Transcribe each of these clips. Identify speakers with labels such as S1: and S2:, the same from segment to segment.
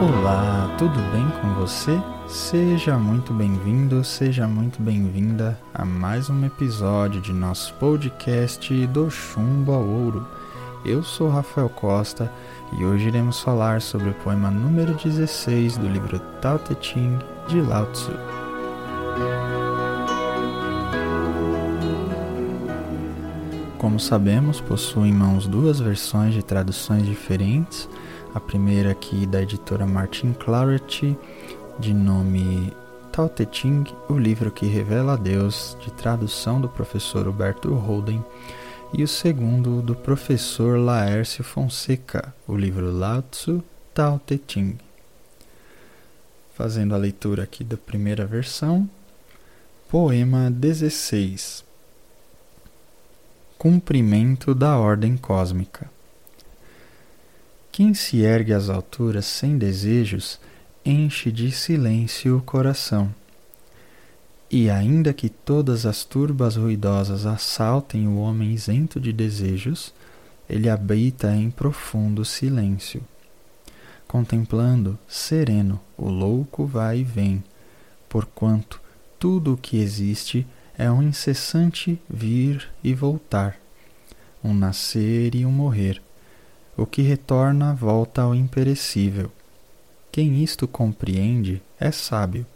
S1: Olá, tudo bem com você? Seja muito bem-vindo, seja muito bem-vinda a mais um episódio de nosso podcast do Chumbo ao Ouro. Eu sou Rafael Costa e hoje iremos falar sobre o poema número 16 do livro Tao Te Ching de Lao Tzu. Como sabemos, possuo em mãos duas versões de traduções diferentes. A primeira aqui da editora Martin Clarity, de nome Tao Te Ching, o livro que revela a Deus, de tradução do professor Huberto Holden, e o segundo do professor Laércio Fonseca, o livro Lao Tzu Tao Te Ching. Fazendo a leitura aqui da primeira versão, poema 16 cumprimento da ordem cósmica. Quem se ergue às alturas sem desejos enche de silêncio o coração. E ainda que todas as turbas ruidosas assaltem o homem isento de desejos, ele habita em profundo silêncio. Contemplando, sereno, o louco vai e vem, porquanto tudo o que existe é um incessante vir e voltar, um nascer e um morrer. O que retorna volta ao imperecível. Quem isto compreende é sábio.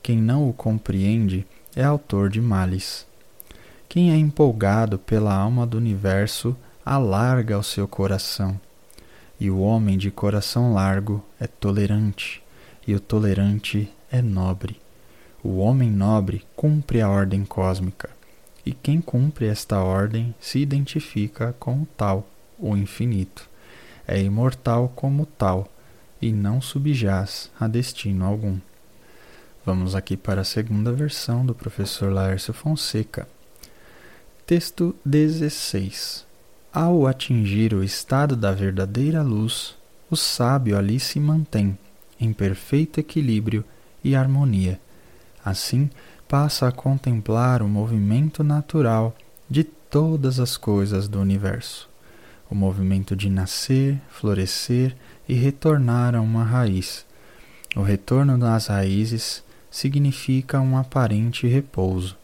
S1: Quem não o compreende é autor de males. Quem é empolgado pela alma do universo alarga o seu coração. E o homem de coração largo é tolerante, e o tolerante é nobre. O homem nobre cumpre a ordem cósmica, e quem cumpre esta ordem se identifica com o tal, o infinito. É imortal como tal, e não subjaz a destino algum. Vamos aqui para a segunda versão do professor Laércio Fonseca. Texto 16. Ao atingir o estado da verdadeira luz, o sábio ali se mantém, em perfeito equilíbrio e harmonia Assim, passa a contemplar o movimento natural de todas as coisas do universo, o movimento de nascer, florescer e retornar a uma raiz. O retorno das raízes significa um aparente repouso.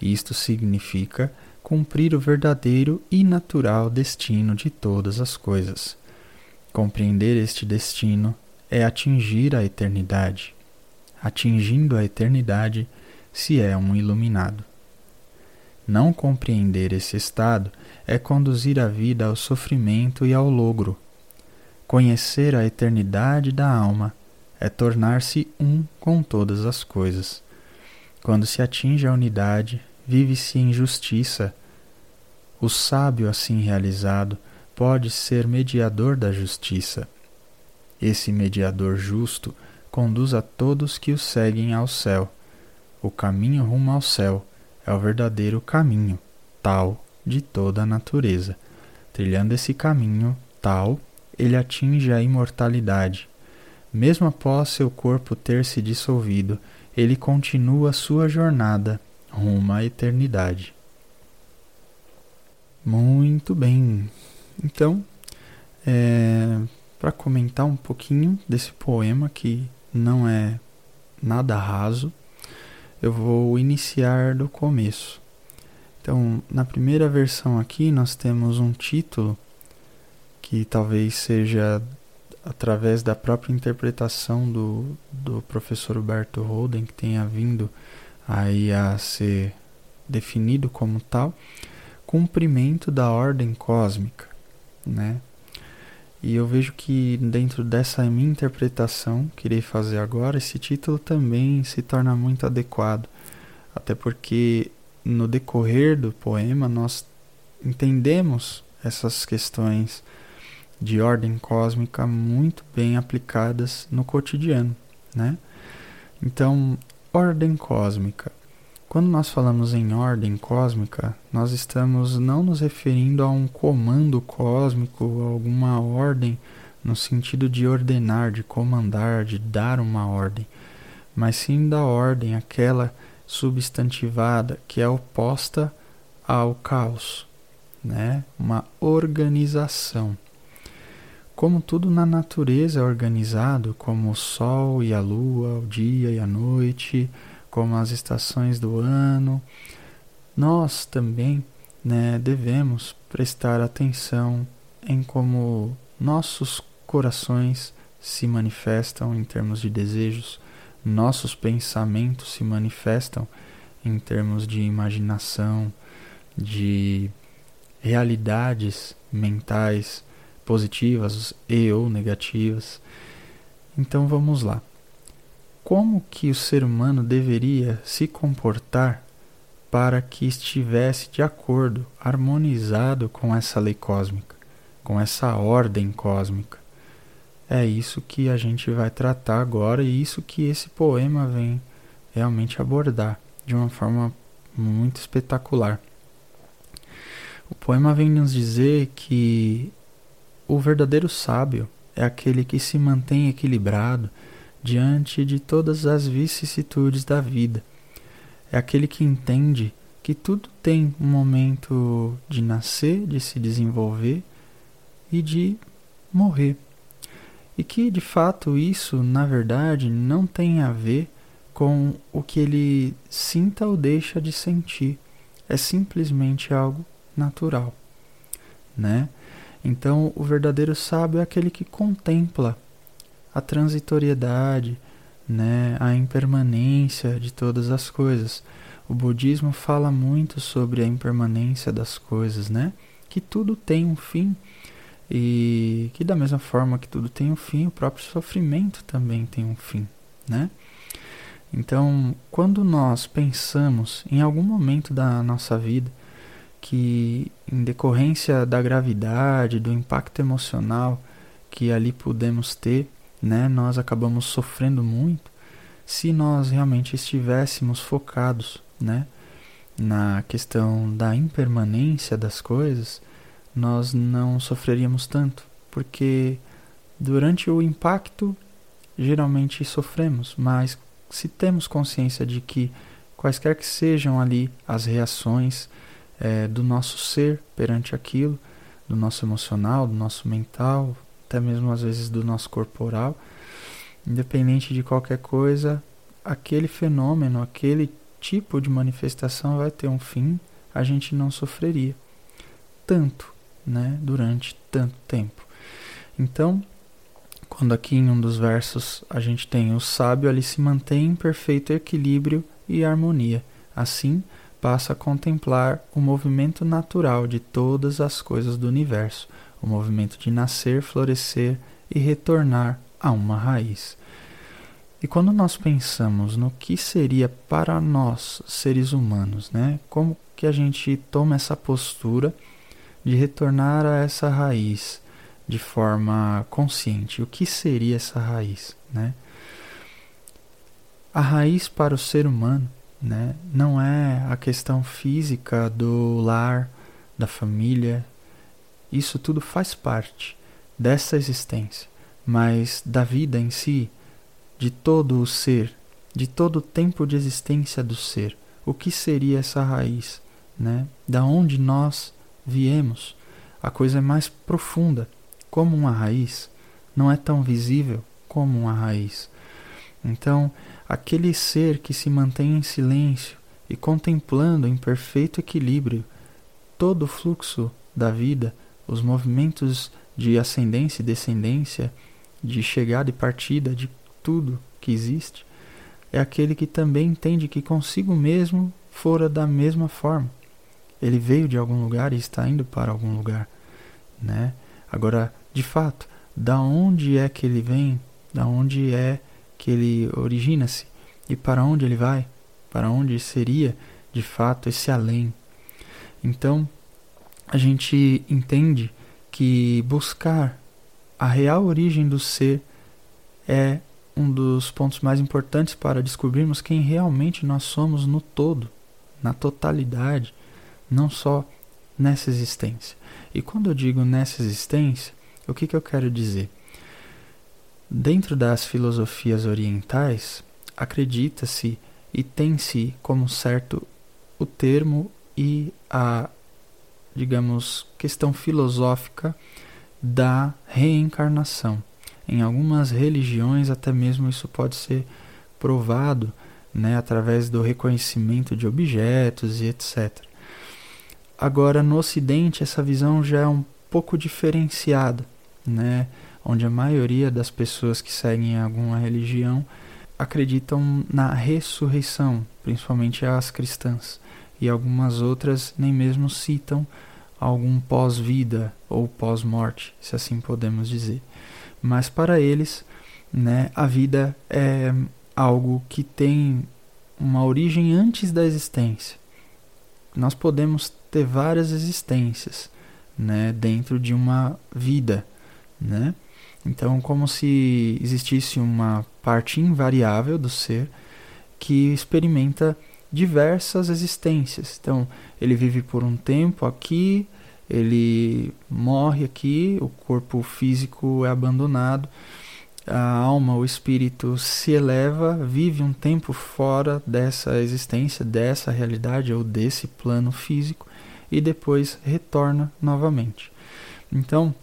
S1: Isto significa cumprir o verdadeiro e natural destino de todas as coisas. Compreender este destino é atingir a eternidade atingindo a eternidade, se é um iluminado. Não compreender esse estado é conduzir a vida ao sofrimento e ao logro. Conhecer a eternidade da alma é tornar-se um com todas as coisas. Quando se atinge a unidade, vive-se em justiça. O sábio assim realizado pode ser mediador da justiça. Esse mediador justo conduz a todos que o seguem ao céu. O caminho rumo ao céu é o verdadeiro caminho, tal, de toda a natureza. Trilhando esse caminho, tal, ele atinge a imortalidade. Mesmo após seu corpo ter se dissolvido, ele continua sua jornada rumo à eternidade. Muito bem. Então, é, para comentar um pouquinho desse poema que não é nada raso. Eu vou iniciar do começo. Então, na primeira versão aqui, nós temos um título que talvez seja através da própria interpretação do, do professor Humberto Holden, que tenha vindo aí a ser definido como tal, cumprimento da ordem cósmica, né? E eu vejo que dentro dessa minha interpretação que irei fazer agora, esse título também se torna muito adequado, até porque no decorrer do poema nós entendemos essas questões de ordem cósmica muito bem aplicadas no cotidiano, né? Então, ordem cósmica quando nós falamos em ordem cósmica, nós estamos não nos referindo a um comando cósmico, a alguma ordem no sentido de ordenar, de comandar, de dar uma ordem, mas sim da ordem, aquela substantivada que é oposta ao caos, né? Uma organização. como tudo na natureza é organizado, como o sol e a lua, o dia e a noite, como as estações do ano, nós também né, devemos prestar atenção em como nossos corações se manifestam em termos de desejos, nossos pensamentos se manifestam em termos de imaginação, de realidades mentais positivas e ou negativas. Então vamos lá. Como que o ser humano deveria se comportar para que estivesse de acordo, harmonizado com essa lei cósmica, com essa ordem cósmica? É isso que a gente vai tratar agora e isso que esse poema vem realmente abordar de uma forma muito espetacular. O poema vem nos dizer que o verdadeiro sábio é aquele que se mantém equilibrado diante de todas as vicissitudes da vida. É aquele que entende que tudo tem um momento de nascer, de se desenvolver e de morrer. E que de fato isso, na verdade, não tem a ver com o que ele sinta ou deixa de sentir. É simplesmente algo natural, né? Então, o verdadeiro sábio é aquele que contempla a transitoriedade, né, a impermanência de todas as coisas. O budismo fala muito sobre a impermanência das coisas, né? Que tudo tem um fim e que da mesma forma que tudo tem um fim, o próprio sofrimento também tem um fim, né? Então, quando nós pensamos em algum momento da nossa vida que, em decorrência da gravidade, do impacto emocional que ali podemos ter, né, nós acabamos sofrendo muito, se nós realmente estivéssemos focados, né, na questão da impermanência das coisas, nós não sofreríamos tanto, porque durante o impacto geralmente sofremos, mas se temos consciência de que quaisquer que sejam ali as reações é, do nosso ser perante aquilo, do nosso emocional, do nosso mental, até mesmo às vezes do nosso corporal, independente de qualquer coisa, aquele fenômeno, aquele tipo de manifestação vai ter um fim, a gente não sofreria tanto, né, durante tanto tempo. Então, quando aqui em um dos versos a gente tem o sábio ali se mantém em perfeito equilíbrio e harmonia. Assim, passa a contemplar o movimento natural de todas as coisas do universo, o movimento de nascer, florescer e retornar a uma raiz. E quando nós pensamos no que seria para nós, seres humanos, né? Como que a gente toma essa postura de retornar a essa raiz de forma consciente? O que seria essa raiz, né? A raiz para o ser humano né? Não é a questão física do lar, da família. Isso tudo faz parte dessa existência, mas da vida em si, de todo o ser, de todo o tempo de existência do ser. O que seria essa raiz, né? Da onde nós viemos? A coisa é mais profunda, como uma raiz, não é tão visível como uma raiz. Então, aquele ser que se mantém em silêncio e contemplando em perfeito equilíbrio todo o fluxo da vida, os movimentos de ascendência e descendência, de chegada e partida de tudo que existe, é aquele que também entende que consigo mesmo fora da mesma forma. Ele veio de algum lugar e está indo para algum lugar, né? Agora, de fato, da onde é que ele vem? Da onde é que ele origina-se e para onde ele vai, para onde seria de fato esse além. Então, a gente entende que buscar a real origem do ser é um dos pontos mais importantes para descobrirmos quem realmente nós somos no todo, na totalidade, não só nessa existência. E quando eu digo nessa existência, o que, que eu quero dizer? Dentro das filosofias orientais, acredita-se e tem-se como certo o termo e a, digamos, questão filosófica da reencarnação. Em algumas religiões, até mesmo isso pode ser provado né, através do reconhecimento de objetos e etc. Agora, no Ocidente, essa visão já é um pouco diferenciada, né, onde a maioria das pessoas que seguem alguma religião acreditam na ressurreição, principalmente as cristãs, e algumas outras nem mesmo citam algum pós-vida ou pós-morte, se assim podemos dizer. Mas para eles, né, a vida é algo que tem uma origem antes da existência. Nós podemos ter várias existências, né, dentro de uma vida, né? Então, como se existisse uma parte invariável do ser que experimenta diversas existências. Então, ele vive por um tempo aqui, ele morre aqui, o corpo físico é abandonado, a alma, o espírito se eleva, vive um tempo fora dessa existência, dessa realidade ou desse plano físico e depois retorna novamente. Então,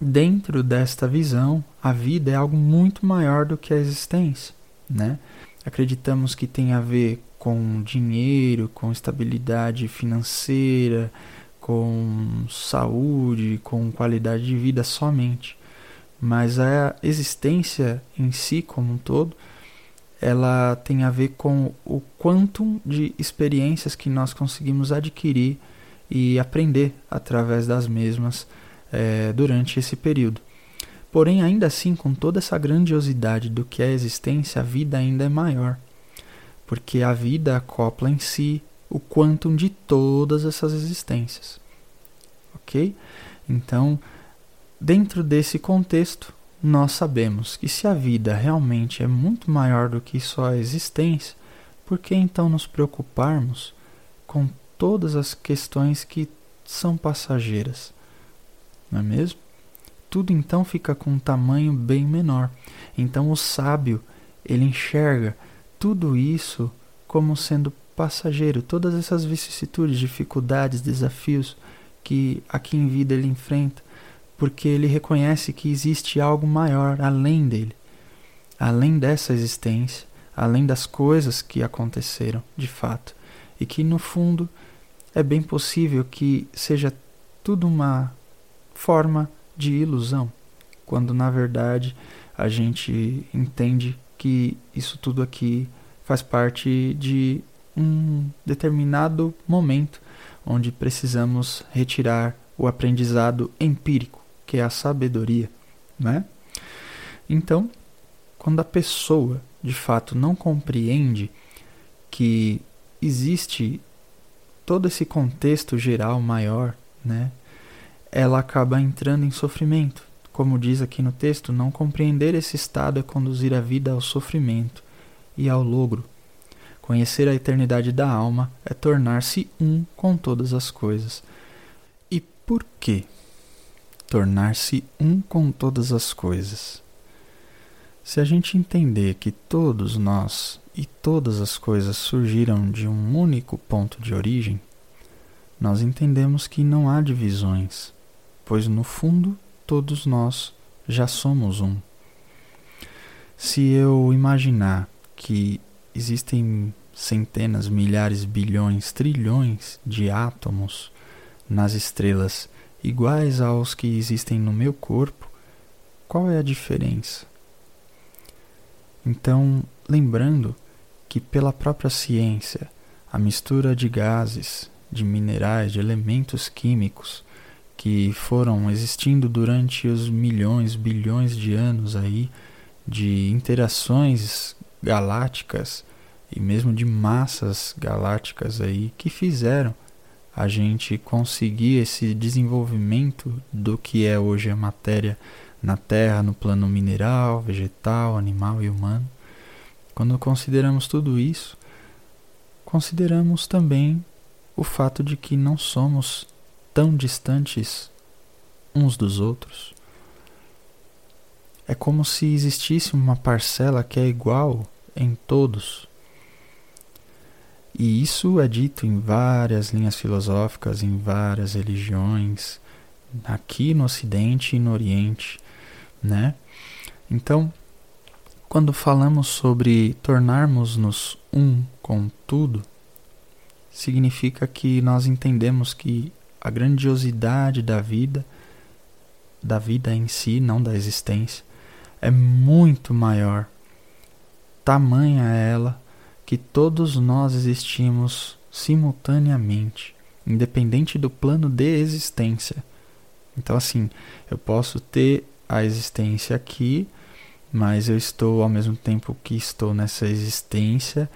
S1: dentro desta visão, a vida é algo muito maior do que a existência, né? Acreditamos que tem a ver com dinheiro, com estabilidade financeira, com saúde, com qualidade de vida somente. Mas a existência em si como um todo, ela tem a ver com o quantum de experiências que nós conseguimos adquirir e aprender através das mesmas é, durante esse período. Porém, ainda assim, com toda essa grandiosidade do que é a existência, a vida ainda é maior, porque a vida acopla em si o quantum de todas essas existências. Ok? Então, dentro desse contexto, nós sabemos que se a vida realmente é muito maior do que só a existência, por que então nos preocuparmos com todas as questões que são passageiras? não é mesmo? Tudo então fica com um tamanho bem menor. Então o sábio, ele enxerga tudo isso como sendo passageiro, todas essas vicissitudes, dificuldades, desafios que aqui em vida ele enfrenta, porque ele reconhece que existe algo maior além dele, além dessa existência, além das coisas que aconteceram de fato, e que no fundo é bem possível que seja tudo uma forma de ilusão, quando na verdade a gente entende que isso tudo aqui faz parte de um determinado momento onde precisamos retirar o aprendizado empírico, que é a sabedoria, né? Então, quando a pessoa de fato não compreende que existe todo esse contexto geral maior, né? ela acaba entrando em sofrimento. Como diz aqui no texto, não compreender esse estado é conduzir a vida ao sofrimento e ao logro. Conhecer a eternidade da alma é tornar-se um com todas as coisas. E por que tornar-se um com todas as coisas? Se a gente entender que todos nós e todas as coisas surgiram de um único ponto de origem, nós entendemos que não há divisões, pois no fundo todos nós já somos um. Se eu imaginar que existem centenas, milhares, bilhões, trilhões de átomos nas estrelas iguais aos que existem no meu corpo, qual é a diferença? Então, lembrando que pela própria ciência, a mistura de gases, de minerais, de elementos químicos que foram existindo durante os milhões, bilhões de anos aí de interações galácticas e mesmo de massas galácticas aí que fizeram a gente conseguir esse desenvolvimento do que é hoje a matéria na Terra, no plano mineral, vegetal, animal e humano. Quando consideramos tudo isso, consideramos também o fato de que não somos tão distantes uns dos outros. É como se existisse uma parcela que é igual em todos. E isso é dito em várias linhas filosóficas, em várias religiões, aqui no Ocidente e no Oriente, né? Então, quando falamos sobre tornarmos-nos um com tudo, significa que nós entendemos que a grandiosidade da vida, da vida em si, não da existência, é muito maior. Tamanha é ela que todos nós existimos simultaneamente, independente do plano de existência. Então, assim, eu posso ter a existência aqui, mas eu estou ao mesmo tempo que estou nessa existência,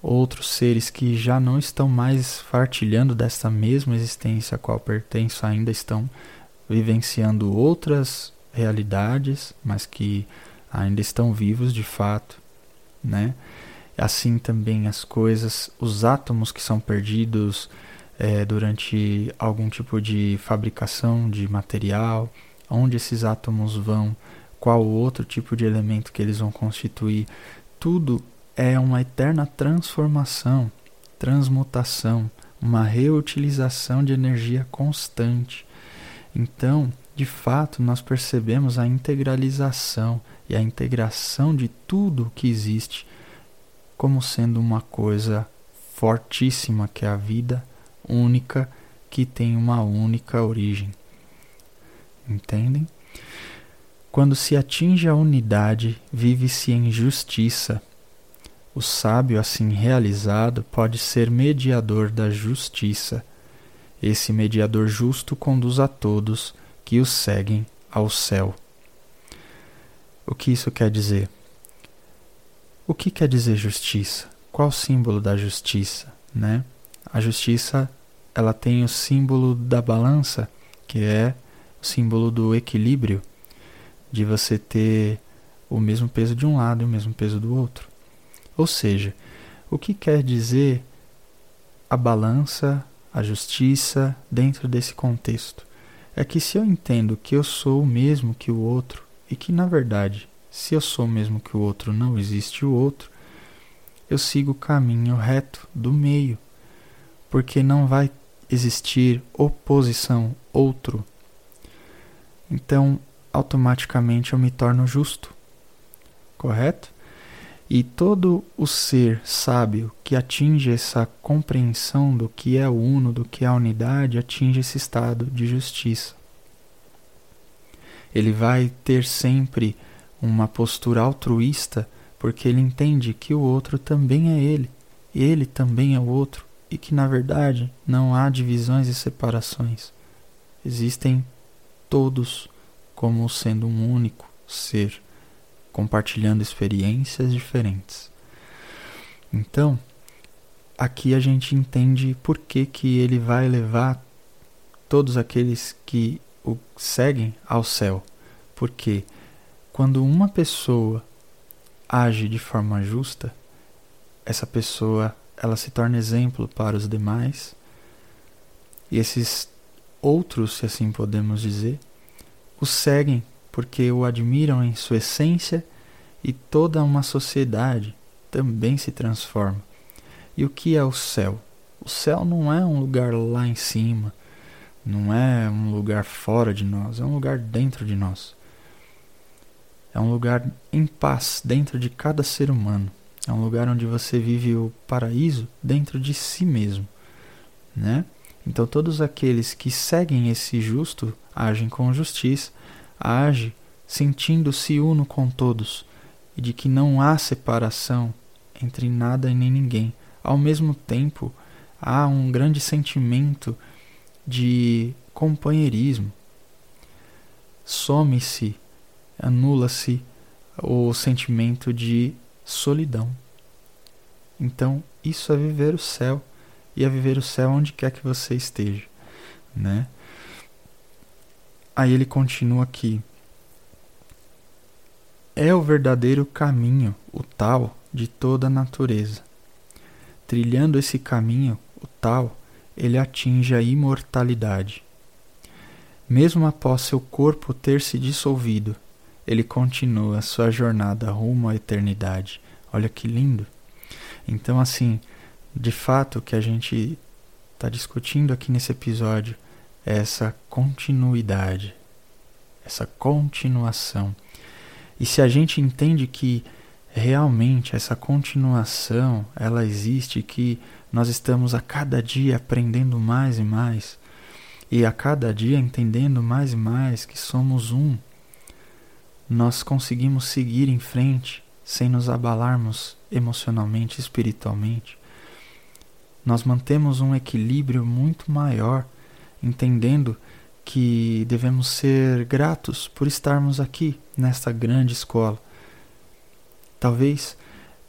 S1: outros seres que já não estão mais partilhando dessa mesma existência a qual pertenço ainda estão vivenciando outras realidades, mas que ainda estão vivos de fato, né? Assim também as coisas, os átomos que são perdidos é, durante algum tipo de fabricação de material, onde esses átomos vão, qual outro tipo de elemento que eles vão constituir, tudo é uma eterna transformação, transmutação, uma reutilização de energia constante. Então, de fato, nós percebemos a integralização e a integração de tudo que existe como sendo uma coisa fortíssima que é a vida única que tem uma única origem. Entendem? Quando se atinge a unidade, vive-se em justiça. O sábio, assim realizado, pode ser mediador da justiça. Esse mediador justo conduz a todos que o seguem ao céu. O que isso quer dizer? O que quer dizer justiça? Qual o símbolo da justiça, né? A justiça, ela tem o símbolo da balança, que é o símbolo do equilíbrio, de você ter o mesmo peso de um lado e o mesmo peso do outro. Ou seja, o que quer dizer a balança, a justiça dentro desse contexto? É que se eu entendo que eu sou o mesmo que o outro e que na verdade, se eu sou o mesmo que o outro, não existe o outro, eu sigo o caminho reto do meio, porque não vai existir oposição outro. Então, automaticamente eu me torno justo. Correto? E todo o ser sábio que atinge essa compreensão do que é o uno, do que é a unidade, atinge esse estado de justiça. Ele vai ter sempre uma postura altruísta, porque ele entende que o outro também é ele, ele também é o outro, e que na verdade não há divisões e separações. Existem todos como sendo um único ser compartilhando experiências diferentes. Então, aqui a gente entende por que, que ele vai levar todos aqueles que o seguem ao céu. Porque quando uma pessoa age de forma justa, essa pessoa ela se torna exemplo para os demais. E esses outros, se assim podemos dizer, o seguem porque o admiram em sua essência e toda uma sociedade também se transforma. E o que é o céu? O céu não é um lugar lá em cima, não é um lugar fora de nós, é um lugar dentro de nós. É um lugar em paz dentro de cada ser humano. É um lugar onde você vive o paraíso dentro de si mesmo, né? Então todos aqueles que seguem esse justo agem com justiça, age sentindo-se uno com todos e de que não há separação entre nada e nem ninguém. Ao mesmo tempo, há um grande sentimento de companheirismo. Some-se, anula-se o sentimento de solidão. Então, isso é viver o céu e é viver o céu onde quer que você esteja, né? Aí ele continua aqui. É o verdadeiro caminho, o tal, de toda a natureza. Trilhando esse caminho, o tal, ele atinge a imortalidade. Mesmo após seu corpo ter se dissolvido, ele continua sua jornada rumo à eternidade. Olha que lindo! Então, assim, de fato, o que a gente está discutindo aqui nesse episódio essa continuidade, essa continuação. E se a gente entende que realmente essa continuação, ela existe, que nós estamos a cada dia aprendendo mais e mais, e a cada dia entendendo mais e mais que somos um, nós conseguimos seguir em frente sem nos abalarmos emocionalmente, espiritualmente. Nós mantemos um equilíbrio muito maior, entendendo que devemos ser gratos por estarmos aqui nesta grande escola. Talvez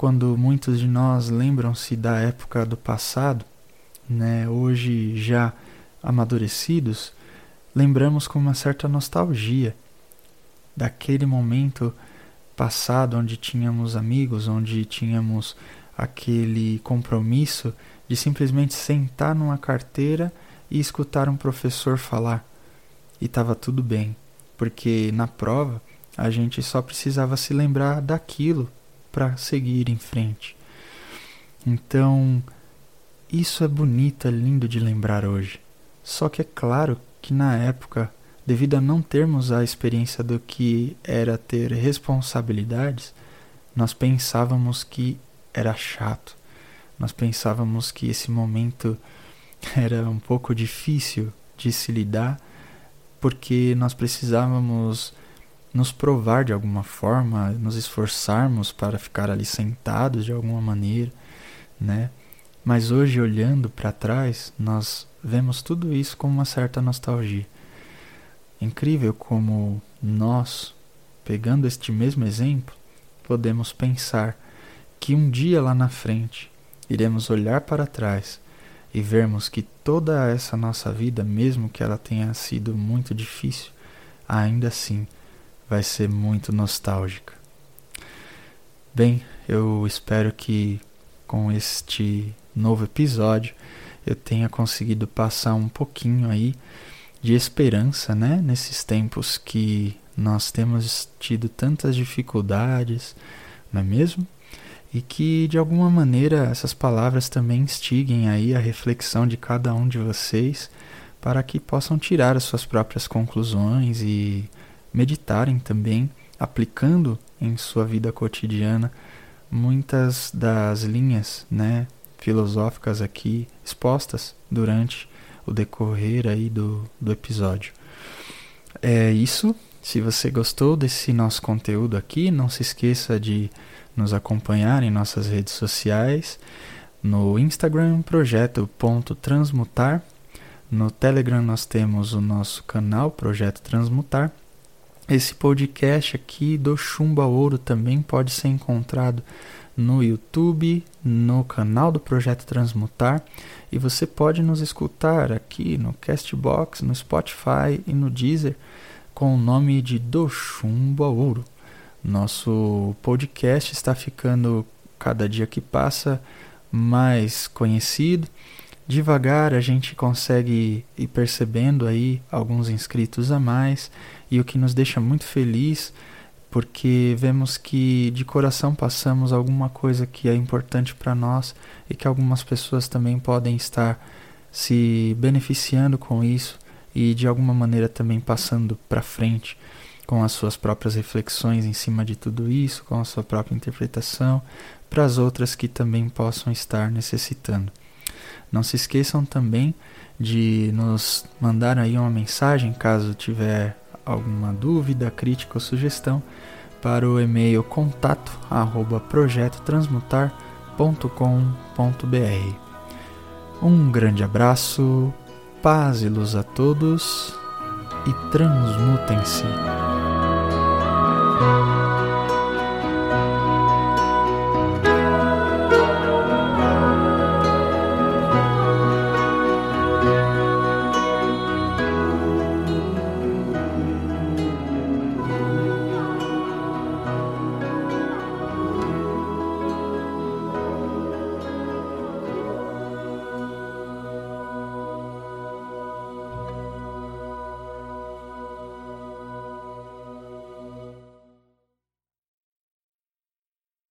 S1: quando muitos de nós lembram-se da época do passado, né, hoje já amadurecidos, lembramos com uma certa nostalgia daquele momento passado onde tínhamos amigos, onde tínhamos aquele compromisso de simplesmente sentar numa carteira e escutar um professor falar. E estava tudo bem, porque na prova a gente só precisava se lembrar daquilo para seguir em frente. Então, isso é bonito, é lindo de lembrar hoje. Só que é claro que na época, devido a não termos a experiência do que era ter responsabilidades, nós pensávamos que era chato. Nós pensávamos que esse momento era um pouco difícil de se lidar, porque nós precisávamos nos provar de alguma forma, nos esforçarmos para ficar ali sentados de alguma maneira, né? Mas hoje, olhando para trás, nós vemos tudo isso com uma certa nostalgia. Incrível como nós, pegando este mesmo exemplo, podemos pensar que um dia lá na frente iremos olhar para trás e vermos que toda essa nossa vida, mesmo que ela tenha sido muito difícil, ainda assim vai ser muito nostálgica. Bem, eu espero que com este novo episódio eu tenha conseguido passar um pouquinho aí de esperança, né, nesses tempos que nós temos tido tantas dificuldades, não é mesmo? E que de alguma maneira essas palavras também instiguem aí a reflexão de cada um de vocês para que possam tirar as suas próprias conclusões e meditarem também, aplicando em sua vida cotidiana muitas das linhas, né, filosóficas aqui expostas durante o decorrer aí do, do episódio. É isso. Se você gostou desse nosso conteúdo aqui, não se esqueça de nos acompanhar em nossas redes sociais, no Instagram projeto.transmutar, no Telegram nós temos o nosso canal Projeto Transmutar. Esse podcast aqui do Chumba Ouro também pode ser encontrado no YouTube, no canal do Projeto Transmutar. E você pode nos escutar aqui no Castbox, no Spotify e no Deezer com o nome de Do Chumba Ouro. Nosso podcast está ficando cada dia que passa mais conhecido. Devagar a gente consegue ir percebendo aí alguns inscritos a mais e o que nos deixa muito feliz porque vemos que de coração passamos alguma coisa que é importante para nós e que algumas pessoas também podem estar se beneficiando com isso e de alguma maneira também passando para frente com as suas próprias reflexões em cima de tudo isso, com a sua própria interpretação, para as outras que também possam estar necessitando. Não se esqueçam também de nos mandar aí uma mensagem caso tiver alguma dúvida, crítica ou sugestão para o e-mail contato projetotransmutar.com.br. Um grande abraço, paz e luz a todos e transmutem-se. Thank you.